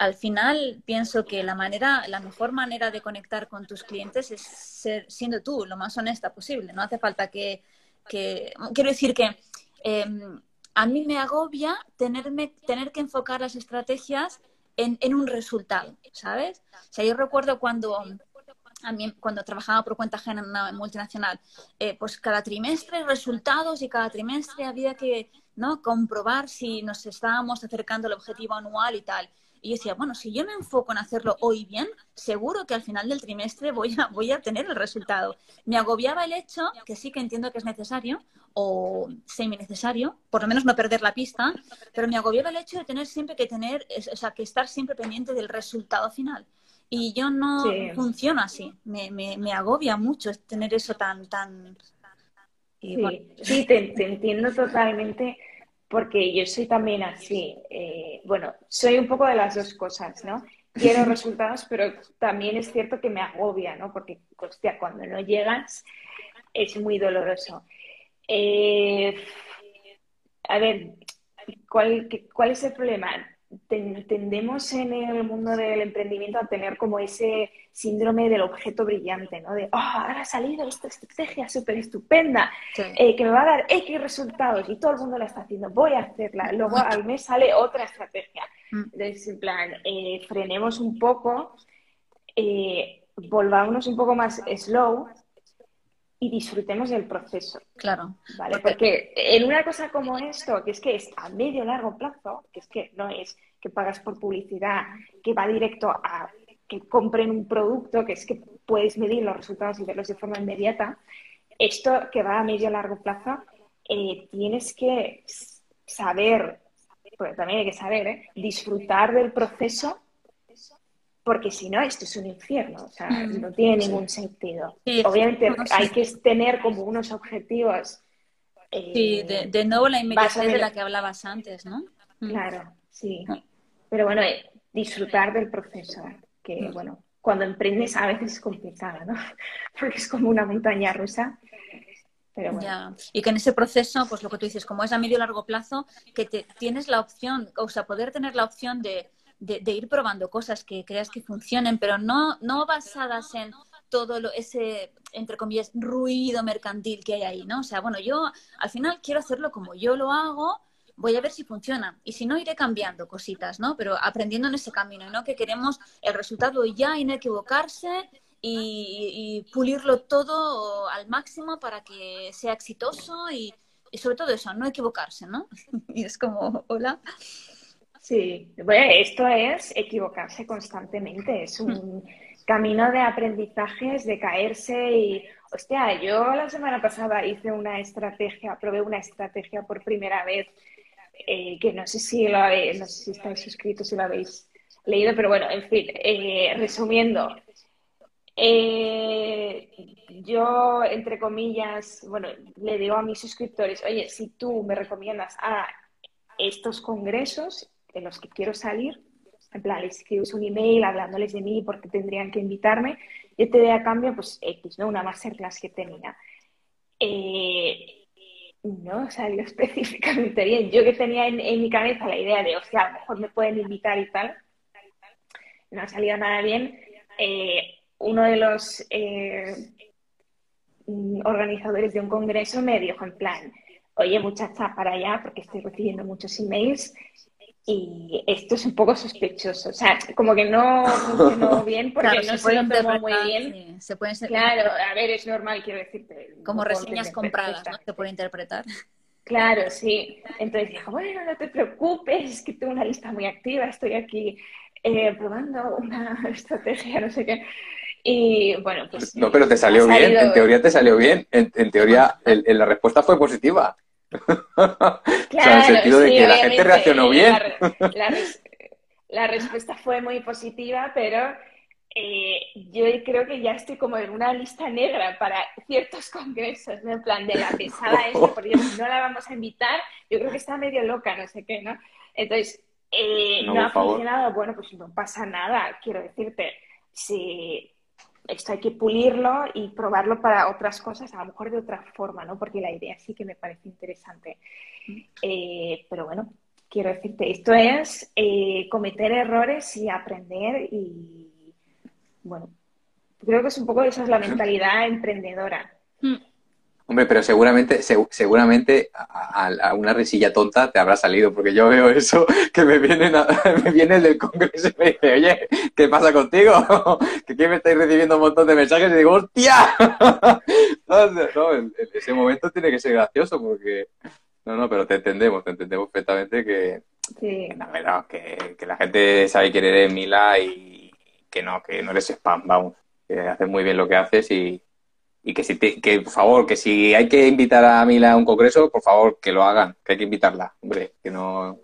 al final pienso que la manera, la mejor manera de conectar con tus clientes es ser, siendo tú lo más honesta posible. No hace falta que, quiero decir que em, a mí me agobia tenerme, tener que enfocar las estrategias en, un resultado, ¿sabes? O sea, yo recuerdo cuando a cuando trabajaba por cuenta ajena en una multinacional, eh, pues cada trimestre resultados y cada trimestre había que ¿no? comprobar si nos estábamos acercando al objetivo anual y tal. Y yo decía, bueno, si yo me enfoco en hacerlo hoy bien, seguro que al final del trimestre voy a, voy a tener el resultado. Me agobiaba el hecho, que sí que entiendo que es necesario, o semi necesario, por lo menos no perder la pista, pero me agobiaba el hecho de tener siempre que tener, o sea, que estar siempre pendiente del resultado final. Y yo no funciono así, me, me, me, agobia mucho tener eso tan, tan... sí, te, te entiendo totalmente porque yo soy también así. Eh, bueno, soy un poco de las dos cosas, ¿no? Quiero (laughs) resultados, pero también es cierto que me agobia, ¿no? Porque, hostia, cuando no llegas es muy doloroso. Eh, a ver, ¿cuál, ¿cuál es el problema? Tendemos en el mundo del emprendimiento a tener como ese síndrome del objeto brillante, ¿no? De, oh, ahora ha salido esta estrategia súper estupenda, eh, que me va a dar X resultados y todo el mundo la está haciendo, voy a hacerla. Luego al mes sale otra estrategia. Mm. Entonces, en plan, eh, frenemos un poco, eh, volvámonos un poco más slow y disfrutemos del proceso. Claro. ¿Vale? Porque en una cosa como esto, que es que es a medio largo plazo, que es que no es que pagas por publicidad, que va directo a que compren un producto, que es que puedes medir los resultados y verlos de forma inmediata, esto que va a medio largo plazo, eh, tienes que saber, porque también hay que saber, ¿eh? disfrutar del proceso porque si no, esto es un infierno, o sea, mm. no tiene ningún sentido. Obviamente hay que tener como unos objetivos. Eh, sí, de, nuevo la inmediatez de la que hablabas antes, ¿no? Mm. Claro, sí. Ah. Pero bueno, eh, disfrutar del proceso, que mm. bueno, cuando emprendes a veces es complicado, ¿no? (laughs) Porque es como una montaña rusa. Pero bueno. Y que en ese proceso, pues lo que tú dices, como es a medio largo plazo, que te, tienes la opción, o sea, poder tener la opción de de, ir probando cosas que creas que funcionen, pero no, no basadas en todo lo, ese, entre comillas, ruido mercantil que hay ahí, ¿no? O sea, bueno, yo al final quiero hacerlo como yo lo hago, voy a ver si funciona. Y si no, iré cambiando cositas, ¿no? Pero aprendiendo en ese camino, ¿no? Que queremos el resultado ya y no equivocarse y, pulirlo todo al máximo para que sea exitoso y, y sobre todo eso, no equivocarse, ¿no? (laughs) y es como, hola. Sí, bueno, esto es equivocarse constantemente, es un camino de aprendizajes, de caerse y, hostia, yo la semana pasada hice una estrategia, probé una estrategia por primera vez, eh, que no sé si lo habéis, no sé si estáis suscritos, si lo habéis leído, pero bueno, en fin, eh, resumiendo, Eh, yo, entre comillas, bueno, le digo a mis suscriptores, oye, si tú me recomiendas a estos congresos en los que quiero salir, en plan, les escribes un email hablándoles de mí porque tendrían que invitarme, yo te doy a cambio, pues, X, ¿no? Una masterclass que tenía. Eh, no salió (laughs) específicamente bien. Yo que tenía en, en, mi cabeza la idea de, o sea, a lo mejor me pueden invitar y tal, no ha salido nada bien. Eh, uno de los eh, organizadores de un congreso me dijo en plan, oye muchacha, para allá porque estoy recibiendo muchos emails y esto es un poco sospechoso. O sea, como que no funcionó (laughs) bien porque Claro, no se se puede lo tomó muy bien. sí, se pueden ser Claro, a ver, es normal, quiero decirte. como reseñas compradas, ¿no? Se puede interpretar. Claro, sí. Entonces dijo, bueno, no te preocupes, es que tengo una lista muy activa, estoy aquí eh, probando una (laughs) estrategia, no sé qué. Y bueno, pues... No, pero te salió bien, salido- en teoría te salió bien, en, en teoría el- el- la respuesta fue positiva. (laughs) o sea, en el sentido de que la gente reaccionó bien. La, re- la res- la respuesta fue muy positiva, pero eh, yo creo que ya estoy como en una lista negra para ciertos congresos, ¿no? En plan de la pesada esta, porque no la vamos a invitar, yo creo que está medio loca, no sé qué, ¿no? Entonces, eh, No, no, por ha favor. funcionado, bueno, pues no pasa nada, quiero decirte, si esto hay que pulirlo y probarlo para otras cosas, a lo mejor de otra forma, ¿no? Porque la idea sí que me parece interesante. Eh, pero bueno, quiero decirte, esto es eh, cometer errores y aprender y, bueno, creo que es un poco esa es la mentalidad emprendedora. Hombre, pero seguramente, seg- seguramente a, a- a una risilla tonta te habrá salido, porque yo veo eso (laughs) que me viene, (laughs) me viene el del congreso y me dice, oye, ¿qué pasa contigo? (laughs) Que aquí me estáis recibiendo un montón de mensajes y digo, ¡hostia! No, en- en ese momento tiene que ser gracioso porque... No, no, pero te entendemos, te entendemos perfectamente que, Sí. que, la verdad, que, que la gente sabe quién eres, Mila, y que no, que no eres spam, vamos, que haces muy bien lo que haces y, y que, si te- que, por favor, que si hay que invitar a Mila a un congreso, por favor, que lo hagan, que hay que invitarla, hombre, que no,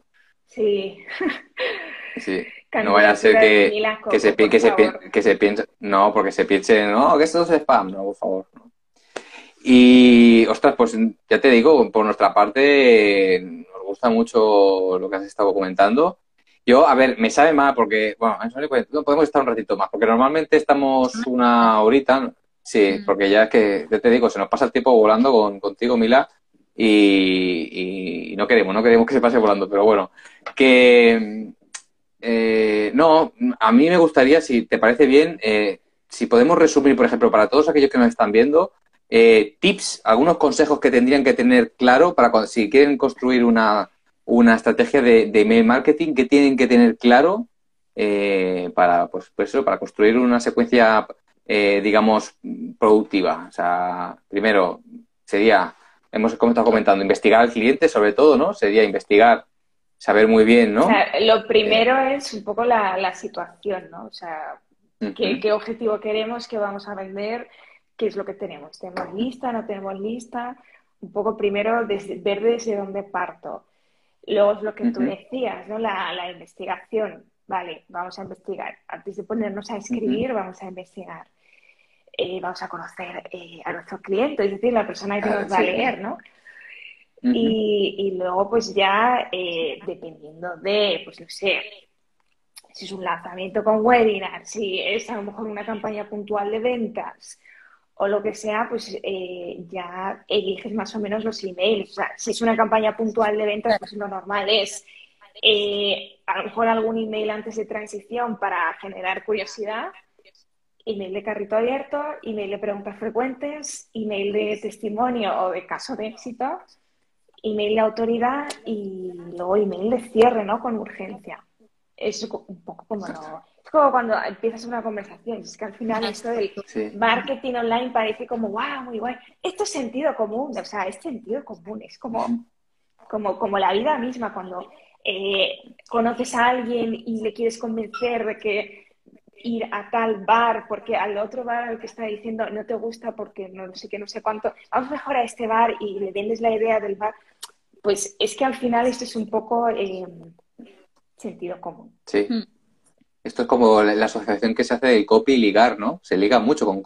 Sí. (laughs) sí, no vaya a ser que, Mila que se, que se, que se piense, no, porque se piense, no, que esto es spam, no, por favor, no. Y, ostras, pues ya te digo, por nuestra parte, nos gusta mucho lo que has estado comentando. Yo, a ver, me sabe mal porque, bueno, no podemos estar un ratito más, porque normalmente estamos una horita, sí, Mm. porque ya es que, ya te digo, se nos pasa el tiempo volando con, contigo, Mila, y, y no queremos, no queremos que se pase volando, pero bueno, que, eh, no, a mí me gustaría, si te parece bien, eh, si podemos resumir, por ejemplo, para todos aquellos que nos están viendo, eh, tips, algunos consejos que tendrían que tener claro para cuando, si quieren construir una, una estrategia de, de email marketing, que tienen que tener claro eh, para, pues, pues eso, para construir una secuencia, eh, digamos, productiva. O sea, primero sería, hemos como estado comentando, investigar al cliente sobre todo, ¿no? Sería investigar, saber muy bien, ¿no? O sea, lo primero es un poco la, la situación, ¿no? O sea, ¿qué, Ujú. qué objetivo queremos, qué vamos a vender, qué es lo que tenemos. ¿Tenemos lista, no tenemos lista? Un poco primero desde- ver desde dónde parto. Luego es lo que tú Ujú. decías, ¿no? La, la investigación. Vale, vamos a investigar. Antes de ponernos a escribir, vamos a investigar. Eh, vamos a conocer eh, a nuestro cliente, es decir, la persona que Ah, nos va a leer, ¿no? Y, y luego, pues ya, eh, dependiendo de, pues no sé, si es un lanzamiento con webinar, si es a lo mejor una campaña puntual de ventas o lo que sea, pues eh, ya eliges más o menos los emails. O sea, si es una campaña puntual de ventas, pues lo normal es eh, a lo mejor algún email antes de transición para generar curiosidad, email de carrito abierto, email de preguntas frecuentes, email de testimonio o de caso de éxito, email de autoridad y luego email de cierre, ¿no? Con urgencia. Es un poco como lo- Es como cuando empiezas una conversación. Es que al final esto del Sí. marketing online parece como, wow, muy guay. Esto es sentido común, o sea, es sentido común, es como, como, como la vida misma, cuando eh, conoces a alguien y le quieres convencer de que ir a tal bar, porque al otro bar al que está diciendo no te gusta porque no sé qué, no sé cuánto, vamos mejor a este bar y le vendes la idea del bar, pues es que al final esto es un poco eh, sentido común. Sí. Mm. Esto es como la asociación que se hace del copy y ligar, ¿no? Se liga mucho con